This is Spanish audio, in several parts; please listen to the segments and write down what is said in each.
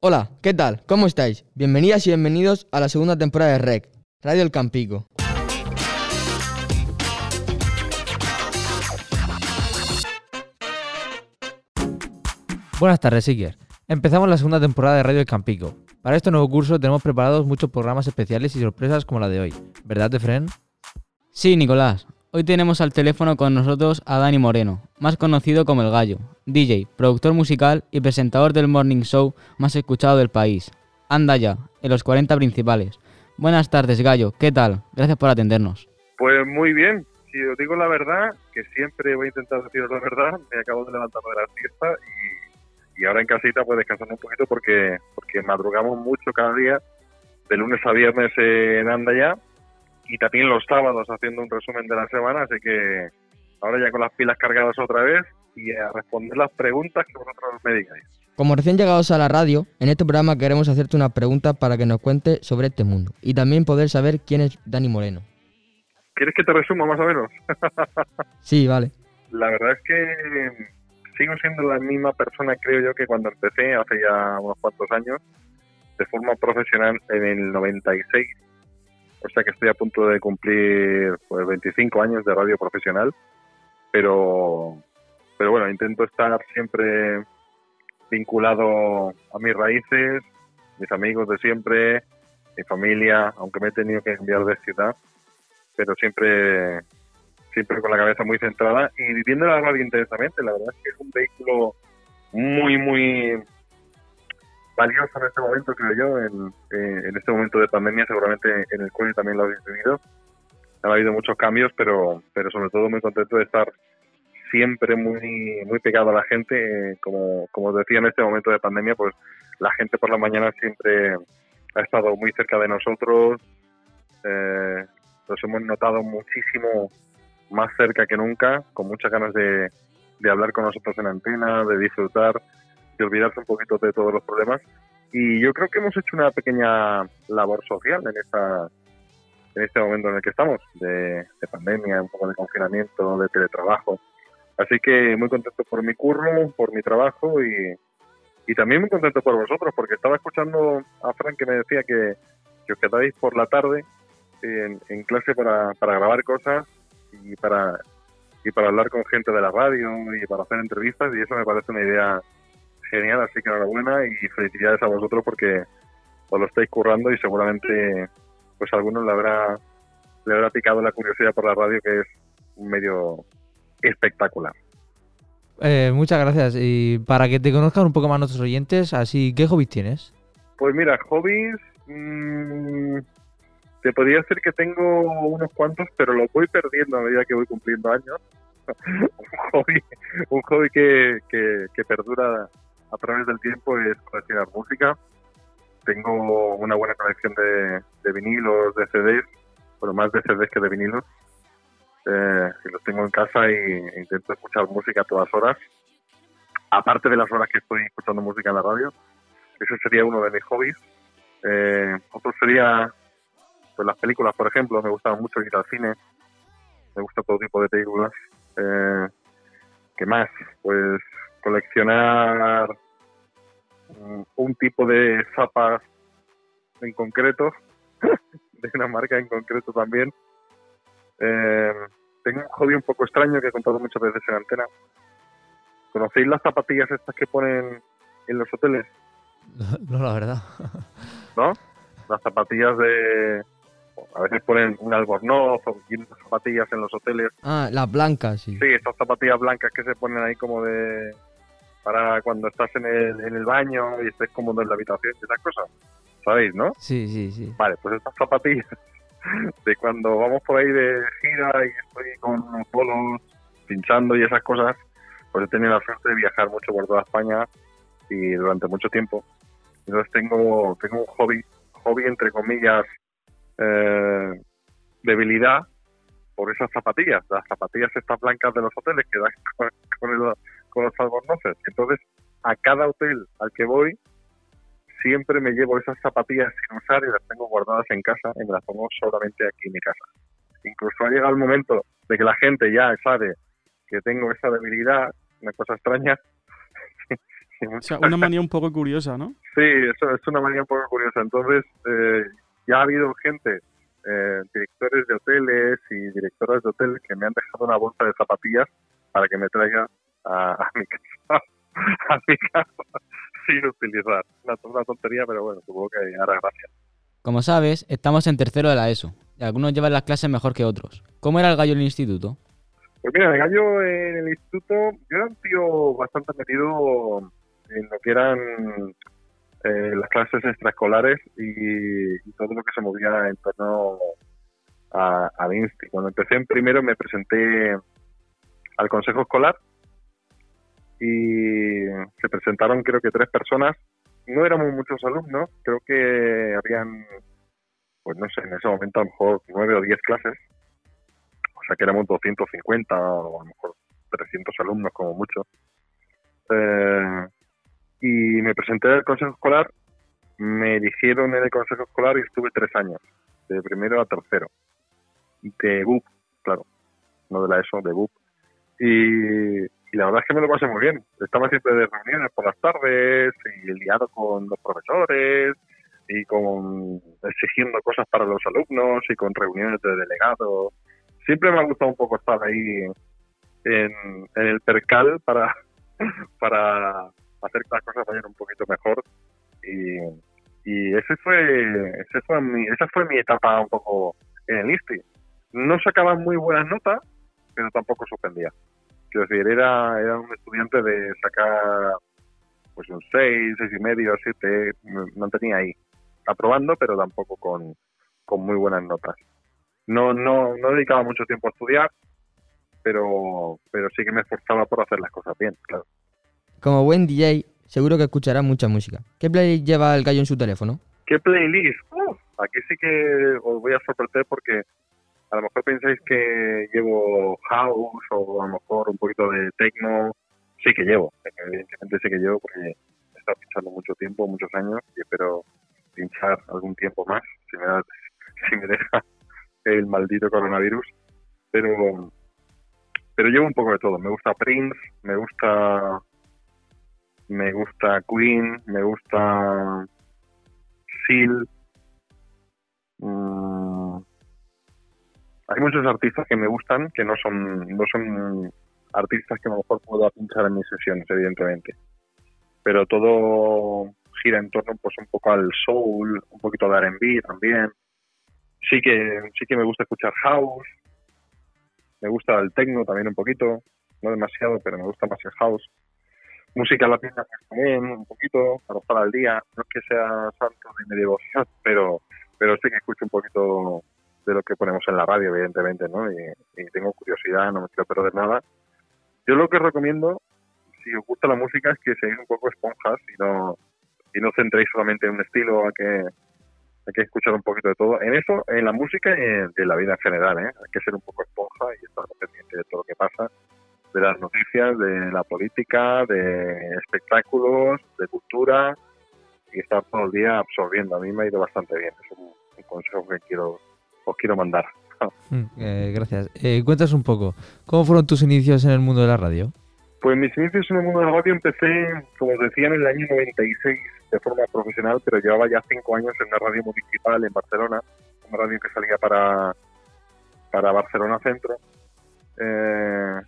Hola, ¿qué tal? ¿Cómo estáis? Bienvenidas y bienvenidos a la segunda temporada de REC, Radio El Campico. Buenas tardes, Siker. Empezamos la segunda temporada de Radio El Campico. Para este nuevo curso tenemos preparados muchos programas especiales y sorpresas como la de hoy. ¿Verdad, Efren? Sí, Nicolás. Hoy tenemos al teléfono con nosotros a Dani Moreno, más conocido como El Gallo, DJ, productor musical y presentador del morning show más escuchado del país. Anda ya, en los 40 principales. Buenas tardes, Gallo. ¿Qué tal? Gracias por atendernos. Pues muy bien. Si os digo la verdad, que siempre voy a intentar deciros la verdad, me acabo de levantar de la fiesta y, ahora en casita pues descansando un poquito porque, porque madrugamos mucho cada día, de lunes a viernes en Anda ya y también los sábados haciendo un resumen de la semana, así que ahora ya con las pilas cargadas otra vez y a responder las preguntas que vosotros me digáis. Como recién llegados a la radio, en este programa queremos hacerte una pregunta para que nos cuentes sobre este mundo y también poder saber quién es Dani Moreno. ¿Quieres que te resuma más o menos? sí, vale. La verdad es que sigo siendo la misma persona, creo yo, que cuando empecé hace ya unos cuantos años, de forma profesional en el 96. O sea que estoy a punto de cumplir pues 25 años de radio profesional, pero pero bueno, intento estar siempre vinculado a mis raíces, mis amigos de siempre, mi familia, aunque me he tenido que cambiar de ciudad, pero siempre siempre con la cabeza muy centrada y viviendo la radio intensamente. La verdad es que es un vehículo muy, muy valioso en este momento, creo yo, en, en este momento de pandemia, seguramente en el cual también lo habéis vivido. Ha habido muchos cambios, pero, pero sobre todo muy contento de estar siempre muy muy pegado a la gente. como, como decía en este momento de pandemia, pues la gente por la mañana siempre ha estado muy cerca de nosotros. Eh, hemos notado muchísimo más cerca que nunca, con muchas ganas de, de hablar con nosotros en antena, de disfrutar, de olvidarse un poquito de todos los problemas. Y yo creo que hemos hecho una pequeña labor social en esta en este momento en el que estamos, de, de pandemia, un poco de confinamiento, de teletrabajo. Así que muy contento por mi curro, por mi trabajo y, y también muy contento por vosotros, porque estaba escuchando a Frank que me decía que, que os quedáis por la tarde en, en clase para, para grabar cosas y para y para hablar con gente de la radio y para hacer entrevistas y eso me parece una idea genial, así que enhorabuena y felicidades a vosotros porque os lo estáis currando y seguramente pues a algunos le habrá le habrá picado la curiosidad por la radio que es un medio espectacular. Eh, muchas gracias. Y para que te conozcan un poco más nuestros oyentes, así, ¿qué hobbies tienes? Pues mira, hobbies, mmm, te podría decir que tengo unos cuantos, pero los voy perdiendo a medida que voy cumpliendo años. un hobby, un hobby que, que, que, perdura a través del tiempo es coleccionar música. Tengo una buena colección de, de vinilos, de CDs, bueno, más de CDs que de vinilos. Eh, y los tengo en casa y intento escuchar música a todas horas, aparte de las horas que estoy escuchando música en la radio. Ese sería uno de mis hobbies. Eh, otro sería pues, las películas, por ejemplo. Me gusta mucho ir al cine. Me gusta todo tipo de películas. Eh, ¿Qué más? Pues coleccionar un tipo de zapas en concreto, de una marca en concreto también. Eh, tengo un hobby un poco extraño que he contado muchas veces en antena. ¿Conocéis las zapatillas estas que ponen en los hoteles? No, la verdad. ¿No? Las zapatillas de... A veces ponen un albornoz o zapatillas en los hoteles. Ah, las blancas, sí. Sí, estas zapatillas blancas que se ponen ahí como de... Para cuando estás en el, en el baño y estés cómodo en la habitación y esas cosas. ¿Sabéis, no? Sí, sí, sí. Vale, pues estas zapatillas de cuando vamos por ahí de gira y estoy con los polos pinchando y esas cosas, pues he tenido la suerte de viajar mucho por toda España y durante mucho tiempo. Entonces tengo, tengo un hobby, hobby entre comillas, eh, debilidad por esas zapatillas, las zapatillas estas blancas de los hoteles que dan con, con, el, con los albornoces. Entonces, a cada hotel al que voy, siempre me llevo esas zapatillas sin usar y las tengo guardadas en casa y me las pongo solamente aquí en mi casa. Incluso ha llegado el momento de que la gente ya sabe que tengo esa debilidad, una cosa extraña, O sea, una manía un poco curiosa, ¿no? Sí, eso es una manía un poco curiosa. Entonces, eh, ya ha habido gente, eh, directores de hoteles y directoras de hoteles que me han dejado una bolsa de zapatillas para que me traiga a, a mi casa, a mi casa sin utilizar. Una, una tontería, pero bueno, supongo que hará gracia. Como sabes, estamos en tercero de la ESO y algunos llevan las clases mejor que otros. ¿Cómo era el gallo en el instituto? Pues mira, el gallo en el instituto, yo era un tío bastante metido en lo que eran eh, las clases extraescolares y, y todo lo que se movía en torno a, al Insti. Cuando empecé en primero me presenté al consejo escolar y se presentaron creo que tres personas. No éramos muchos alumnos, creo que habían, pues no sé, en ese momento a lo mejor nueve o diez clases. O sea que éramos 250 o a lo mejor 300 alumnos como mucho. Eh, y me presenté al consejo escolar, me eligieron en el consejo escolar y estuve tres años, de primero a tercero. De BUP, claro, no de la ESO, de BUP. Y, y la verdad es que me lo pasé muy bien. Estaba siempre de reuniones por las tardes y liado con los profesores y con exigiendo cosas para los alumnos y con reuniones de delegados. Siempre me ha gustado un poco estar ahí en, el percal para, para hacer que las cosas vayan un poquito mejor. Y, y ese fue, ese fue mi, esa fue mi etapa un poco en el ISTI. No sacaba muy buenas notas, pero tampoco suspendía. Quiero decir, era, era un estudiante de sacar pues un 6, seis y medio, 7, me mantenía ahí, aprobando, pero tampoco con, con muy buenas notas. No, no, no dedicaba mucho tiempo a estudiar, pero, pero sí que me esforzaba por hacer las cosas bien, claro. Como buen DJ, seguro que escuchará mucha música. ¿Qué playlist lleva el gallo en su teléfono? ¿Qué playlist? Aquí sí que os voy a sorprender porque a lo mejor pensáis que llevo house o a lo mejor un poquito de techno. Sí que llevo, evidentemente sí que llevo porque he estado pinchando mucho tiempo, muchos años y espero pinchar algún tiempo más si me, da, si me deja el maldito coronavirus. Pero, pero llevo un poco de todo. Me gusta Prince, me gusta me gusta Queen, me gusta Seal. Mm, hay muchos artistas que me gustan que no son no son artistas que a lo mejor puedo pinchar en mis sesiones, evidentemente. Pero todo gira en torno pues un poco al soul, un poquito de R&B también. Sí que sí que me gusta escuchar house. Me gusta el techno también un poquito, no demasiado, pero me gusta más el house música latina también, un poquito, para estar al día. No es que sea santo de mi devoción, pero, pero sí que escucho un poquito de lo que ponemos en la radio, evidentemente, ¿no? Y, y tengo curiosidad, no me quiero perder nada. Yo lo que recomiendo, si os gusta la música, es que seáis un poco esponjas y no, y no centréis solamente en un estilo, hay que, hay que escuchar un poquito de todo. En eso, en la música y en, en la vida en general, ¿eh? Hay que ser un poco esponja y estar pendiente de todo lo que pasa de las noticias, de la política, de espectáculos, de cultura y estar todo el día absorbiendo. A mí me ha ido bastante bien. Es un, un consejo que quiero os quiero mandar. Mm, eh, gracias. Eh, cuentas un poco, ¿cómo fueron tus inicios en el mundo de la radio? Pues mis inicios en el mundo de la radio empecé, como os decía, en el año 96 de forma profesional, pero llevaba ya cinco años en una radio municipal en Barcelona, una radio que salía para, para Barcelona Centro. Eh,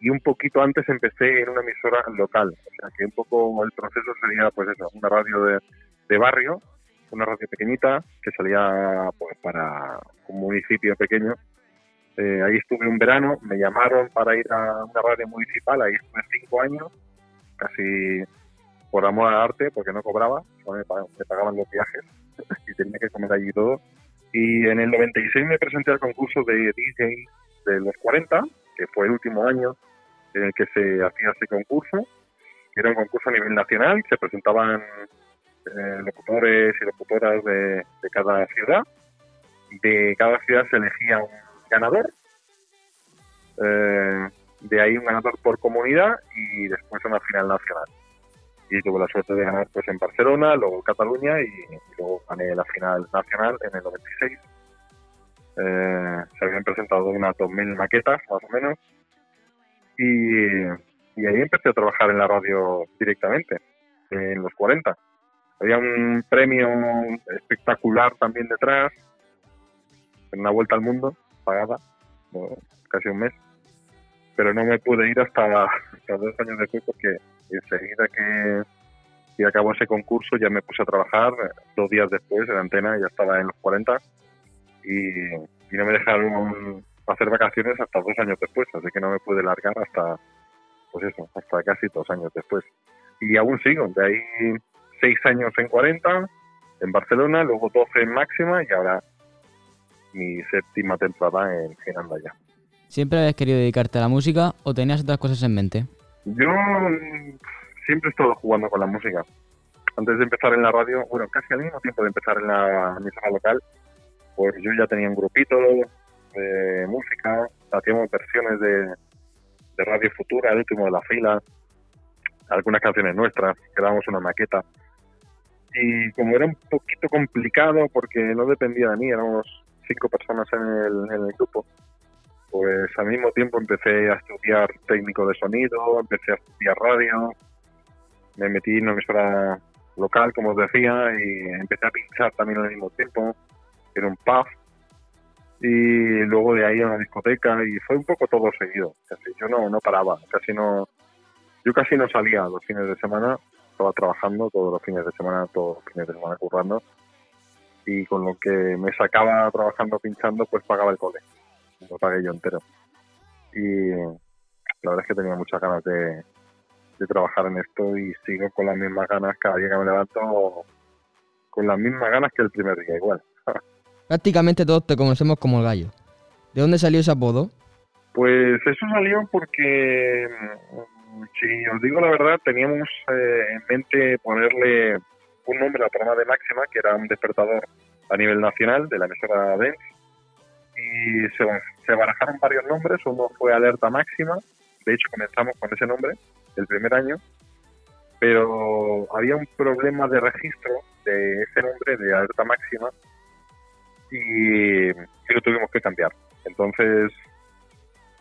y un poquito antes empecé en una emisora local, o sea que un poco el proceso sería pues eso, una radio de, de barrio, una radio pequeñita que salía pues para un municipio pequeño. Eh, ahí estuve un verano, me llamaron para ir a una radio municipal, ahí estuve cinco años, casi por amor al arte, porque no cobraba, me pagaban los viajes y tenía que comer allí todo. Y en el 96 me presenté al concurso de DJ de los 40, que fue el último año en el que se hacía ese concurso. Era un concurso a nivel nacional, se presentaban eh, locutores y locutoras de, de cada ciudad. De cada ciudad se elegía un ganador. Eh, de ahí un ganador por comunidad y después una final nacional. Y tuve la suerte de ganar pues en Barcelona, luego en Cataluña y, luego gané la final nacional en el 96. Eh, se habían presentado unas 2.000 maquetas, más o menos. Y, y ahí empecé a trabajar en la radio directamente, en los 40. Había un premio espectacular también detrás, en una vuelta al mundo, pagada, ¿no? casi un mes, pero no me pude ir hasta, hasta dos años después porque enseguida que, que acabó ese concurso ya me puse a trabajar, dos días después en antena ya estaba en los 40 y, y no me dejaron hacer vacaciones hasta dos años después, así que no me pude largar hasta, pues eso, hasta casi dos años después. Y aún sigo, de ahí seis años en 40, en Barcelona, luego 12 en máxima y ahora mi séptima temporada en, en Andaya. ¿Siempre habías querido dedicarte a la música o tenías otras cosas en mente? Yo mm, siempre he estado jugando con la música. Antes de empezar en la radio, bueno, casi al mismo tiempo de empezar en la emisora local, pues yo ya tenía un grupito de música, hacíamos versiones de, de Radio Futura, el último de la fila, algunas canciones nuestras, creábamos una maqueta. Y como era un poquito complicado porque no dependía de mí, éramos cinco personas en el, grupo, pues al mismo tiempo empecé a estudiar técnico de sonido, empecé a estudiar radio, me metí en una emisora local, como os decía, y empecé a pinchar también al mismo tiempo en un pub y luego de ahí a una discoteca y fue un poco todo seguido. Casi yo no, no paraba, casi no, yo casi no salía los fines de semana, estaba trabajando todos los fines de semana, todos los fines de semana currando y con lo que me sacaba trabajando pinchando pues pagaba el cole, lo pagué yo entero. Y la verdad es que tenía muchas ganas de, de trabajar en esto y sigo con las mismas ganas cada día que me levanto, con las mismas ganas que el primer día igual. Prácticamente todos te conocemos como el gallo. ¿De dónde salió ese apodo? Pues eso salió porque, si os digo la verdad, teníamos eh, en mente ponerle un nombre al programa de Máxima, que era un despertador a nivel nacional de la emisora Dance, y se, barajaron varios nombres, uno fue Alerta Máxima, de hecho comenzamos con ese nombre el primer año, pero había un problema de registro de ese nombre de Alerta Máxima y lo tuvimos que cambiar. Entonces,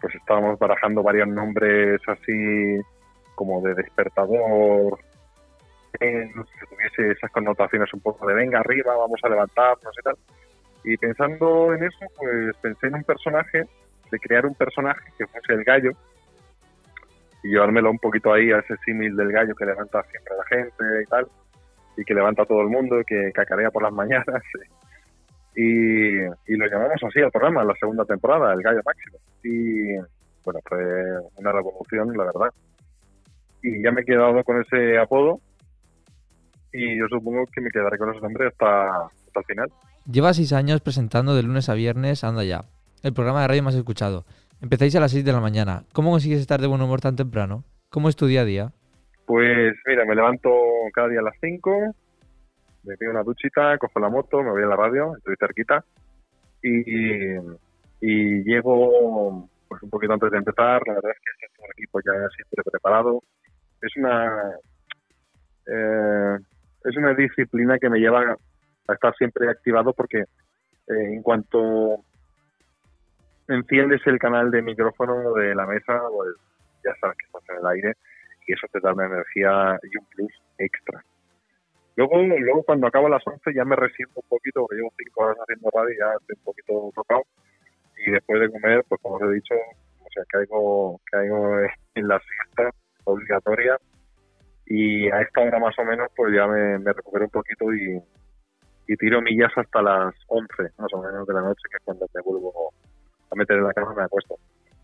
pues estábamos barajando varios nombres así como de despertador, eh, que tuviese esas connotaciones un poco de venga arriba, vamos a levantarnos y tal. Y pensando en eso, pues pensé en un personaje, de crear un personaje que fuese el gallo y llevármelo un poquito ahí a ese símil del gallo que levanta siempre a la gente y tal, y que levanta a todo el mundo, y que cacarea por las mañanas. Y, y lo llamamos así al programa, la segunda temporada, el gallo máximo. Y bueno, fue una revolución, la verdad. Y ya me he quedado con ese apodo y yo supongo que me quedaré con ese nombre hasta, hasta el final. Lleva seis años presentando de lunes a viernes Anda Ya, el programa de radio más escuchado. Empezáis a las 6 de la mañana. ¿Cómo consigues estar de buen humor tan temprano? ¿Cómo es tu día a día? Pues mira, me levanto cada día a las 5, me pido una duchita, cojo la moto, me voy a la radio, estoy cerquita y, y llego pues un poquito antes de empezar. La verdad es que el equipo ya siempre preparado. Es una eh, es una disciplina que me lleva a estar siempre activado porque eh, en cuanto enciendes el canal de micrófono de la mesa, pues ya sabes que estás en el aire y eso te da una energía y un plus extra. Luego, luego cuando acabo las 11 ya me resiento un poquito, porque llevo 5 horas haciendo radio y ya estoy un poquito tocado. Y después de comer, pues como os he dicho, o sea, caigo, caigo en la siesta obligatoria. Y a esta hora más o menos, pues ya me, me recupero un poquito y, y tiro millas hasta las 11, más o menos de la noche, que es cuando me vuelvo a meter en la cama me acuesto.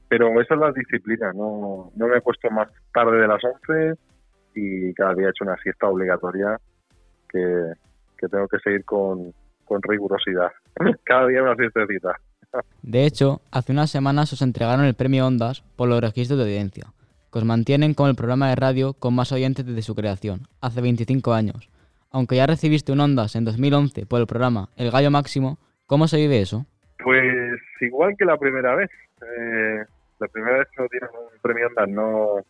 Pero esa es la disciplina, no, no me he puesto más tarde de las 11 y cada día he hecho una siesta obligatoria que, que tengo que seguir con, con rigurosidad. Cada día una siestecita. De hecho, hace unas semanas os entregaron el premio Ondas por los registros de audiencia, que os mantienen como el programa de radio con más oyentes desde su creación, hace 25 años. Aunque ya recibiste un Ondas en 2011 por el programa El Gallo Máximo, ¿cómo se vive eso? Pues igual que la primera vez. Eh, la primera vez que nos dieron un premio Ondas no,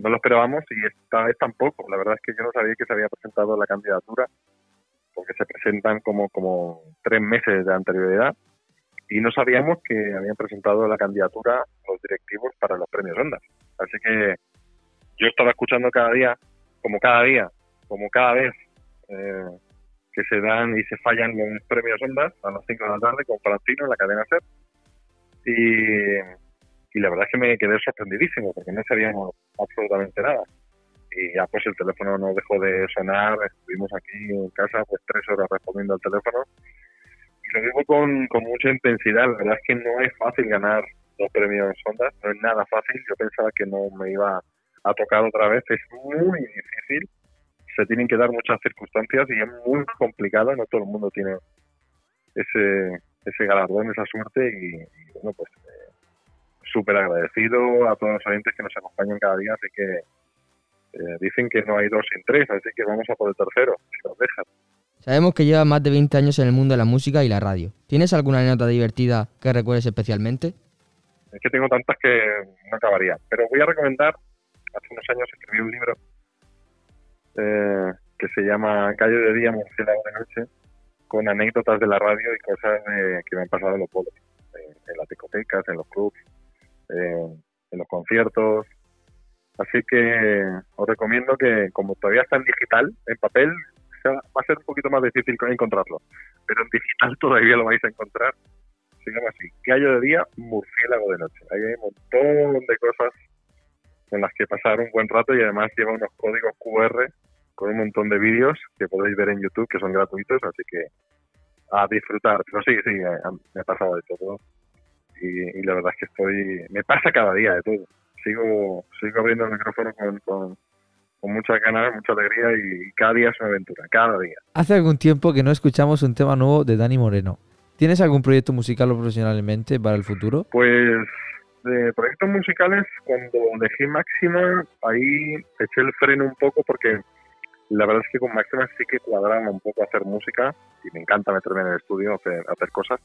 no lo esperábamos y esta vez tampoco. La verdad es que yo no sabía que se había presentado la candidatura porque se presentan como, como tres meses de anterioridad y no sabíamos que habían presentado la candidatura los directivos para los premios Ondas. Así que yo estaba escuchando cada día, como cada día, como cada vez eh, que se dan y se fallan los premios Ondas a las 5 de la tarde con Francino en la cadena SER. Y, y la verdad es que me quedé sorprendidísimo porque no sabíamos absolutamente nada. Y ya pues el teléfono no dejó de sonar, estuvimos aquí en casa pues tres horas respondiendo al teléfono. Y lo digo con, con mucha intensidad, la verdad es que no es fácil ganar los premios Ondas, no es nada fácil, yo pensaba que no me iba a tocar otra vez, es muy difícil, se tienen que dar muchas circunstancias y es muy complicado, no todo el mundo tiene ese, ese galardón, esa suerte y, y bueno, pues súper agradecido a todos los oyentes que nos acompañan cada día, así que eh, dicen que no hay dos sin tres, así que vamos a por el tercero, si nos dejan. Sabemos que llevas más de 20 años en el mundo de la música y la radio. ¿Tienes alguna anécdota divertida que recuerdes especialmente? Es que tengo tantas que no acabaría, pero voy a recomendar, hace unos años escribí un libro eh, que se llama Calle de Día, Murciélago de Noche, con anécdotas de la radio y cosas de- que me han pasado en los pueblos, en, en las discotecas, en los clubs, en, en los conciertos. Así que os recomiendo que, como todavía está en digital, en papel, va a ser un poquito más difícil encontrarlo, pero en digital todavía lo vais a encontrar. Se llama así, Gallo de Día, Murciélago de Noche. Ahí hay un montón de cosas en las que pasar un buen rato y además lleva unos códigos QR con un montón de vídeos que podéis ver en YouTube que son gratuitos, así que a disfrutar. Pero sí, sí, eh, me ha pasado de todo y, y la verdad es que estoy, me pasa cada día de todo. Sigo, sigo abriendo el micrófono con, con, con muchas ganas, mucha alegría y cada día es una aventura, cada día. Hace algún tiempo que no escuchamos un tema nuevo de Dani Moreno. ¿Tienes algún proyecto musical o profesionalmente para el futuro? Pues de proyectos musicales, cuando dejé Máxima, ahí eché el freno un poco porque la verdad es que con Máxima sí que cuadraba un poco hacer música y me encanta meterme en el estudio, hacer, hacer cosas.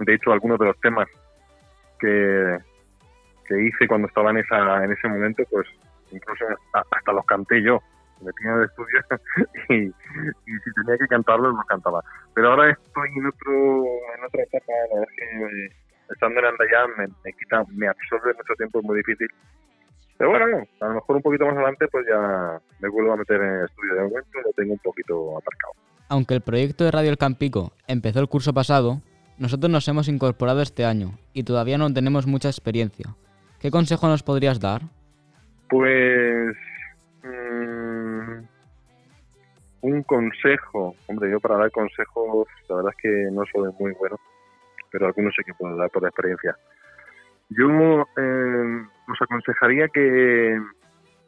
De hecho, algunos de los temas que, que hice cuando estaba en, esa, en ese momento, pues incluso hasta, los canté yo. Me en el estudio y, y si tenía que cantarlos, los cantaba. Pero ahora estoy en otro en otra etapa, la verdad es que eh, estando en Andayán me, me quita, me absorbe mucho tiempo, es muy difícil. Pero bueno, a lo mejor un poquito más adelante pues ya me vuelvo a meter en el estudio. De momento lo tengo un poquito aparcado. Aunque el proyecto de Radio El Campico empezó el curso pasado, nosotros nos hemos incorporado este año y todavía no tenemos mucha experiencia. ¿Qué consejo nos podrías dar? Pues mm, un consejo, hombre, yo para dar consejos, la verdad es que no soy muy bueno, pero algunos sí que puedo dar por experiencia. Yo eh, os aconsejaría que,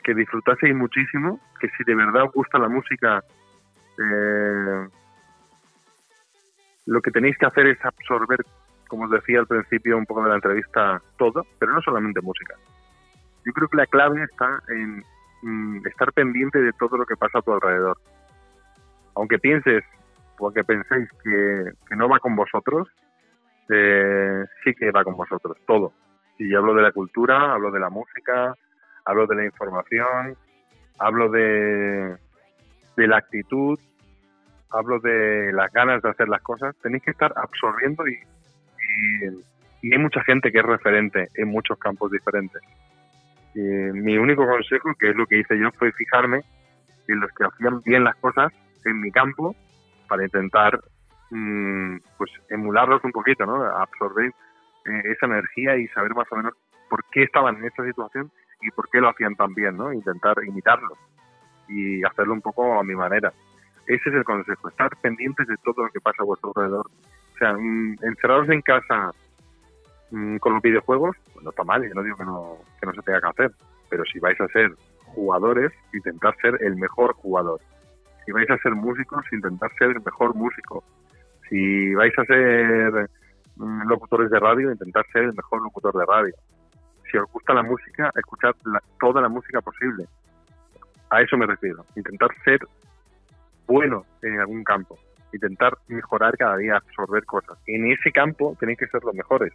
que disfrutaseis muchísimo, que si de verdad os gusta la música, eh, lo que tenéis que hacer es absorber, como os decía al principio un poco de la entrevista, todo, pero no solamente música. Yo creo que la clave está en mm, estar pendiente de todo lo que pasa a tu alrededor. Aunque pienses o aunque penséis que, no va con vosotros, eh, sí que va con vosotros, todo. Y hablo de la cultura, hablo de la música, hablo de la información, hablo de, de la actitud, hablo de las ganas de hacer las cosas. Tenéis que estar absorbiendo y, hay mucha gente que es referente en muchos campos diferentes. Y mi único consejo, que es lo que hice yo, fue fijarme en los que hacían bien las cosas en mi campo para intentar mm, pues emularlos un poquito, ¿no? Absorber eh, esa energía y saber más o menos por qué estaban en esta situación y por qué lo hacían tan bien, ¿no? Intentar imitarlo y hacerlo un poco a mi manera. Ese es el consejo, estar pendientes de todo lo que pasa a vuestro alrededor. O sea, mm, encerraros en casa mm, con los videojuegos, pues no está mal, yo no digo que no, que no se tenga que hacer, pero si vais a ser jugadores, intentar ser el mejor jugador. Si vais a ser músicos, intentar ser el mejor músico. Si vais a ser mm, locutores de radio, intentar ser el mejor locutor de radio. Si os gusta la música, escuchad la- toda la música posible. A eso me refiero. Intentar ser bueno en algún campo. Intentar mejorar cada día, absorber cosas. En ese campo tenéis que ser los mejores.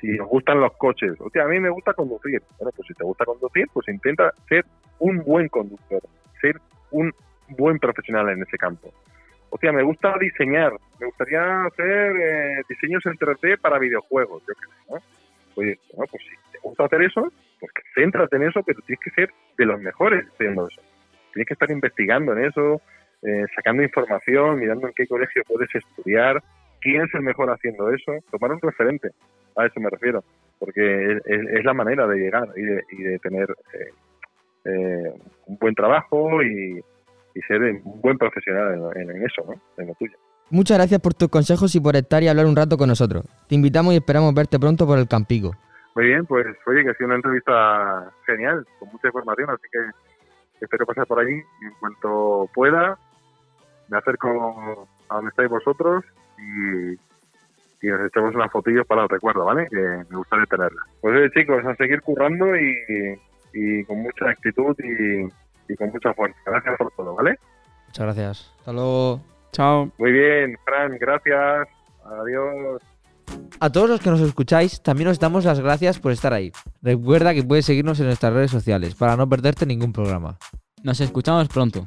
Si os gustan los coches, o sea, a mí me gusta conducir. Bueno, pues si te gusta conducir, pues intenta ser un buen conductor, ser un buen profesional en ese campo. O sea, me gusta diseñar, me gustaría hacer eh, diseños en 3D para videojuegos, yo sé, ¿no? Oye, bueno, pues si te gusta hacer eso, pues céntrate en eso, pero tienes que ser de los mejores haciendo eso. Tienes que estar investigando en eso, eh, sacando información, mirando en qué colegio puedes estudiar, quién es el mejor haciendo eso, tomar un referente, a eso me refiero, porque es, la manera de llegar y de, y de tener eh, eh, un buen trabajo y, y ser un buen profesional en, en eso, ¿no? en lo tuyo. Muchas gracias por tus consejos y por estar y hablar un rato con nosotros. Te invitamos y esperamos verte pronto por el Campico. Muy bien, pues oye, que ha sido una entrevista genial, con mucha información, así que espero pasar por allí y en cuanto pueda. Me acerco a donde estáis vosotros y, y nos echamos unas fotillos para el recuerdo, ¿vale? Que me gustaría tenerlas. Pues oye, chicos, a seguir currando y, y con mucha actitud y, y con mucha fuerza. Gracias por todo, ¿vale? Muchas gracias. Hasta luego. Chao. Muy bien, Fran, gracias. Adiós. A todos los que nos escucháis, también os damos las gracias por estar ahí. Recuerda que puedes seguirnos en nuestras redes sociales para no perderte ningún programa. Nos escuchamos pronto.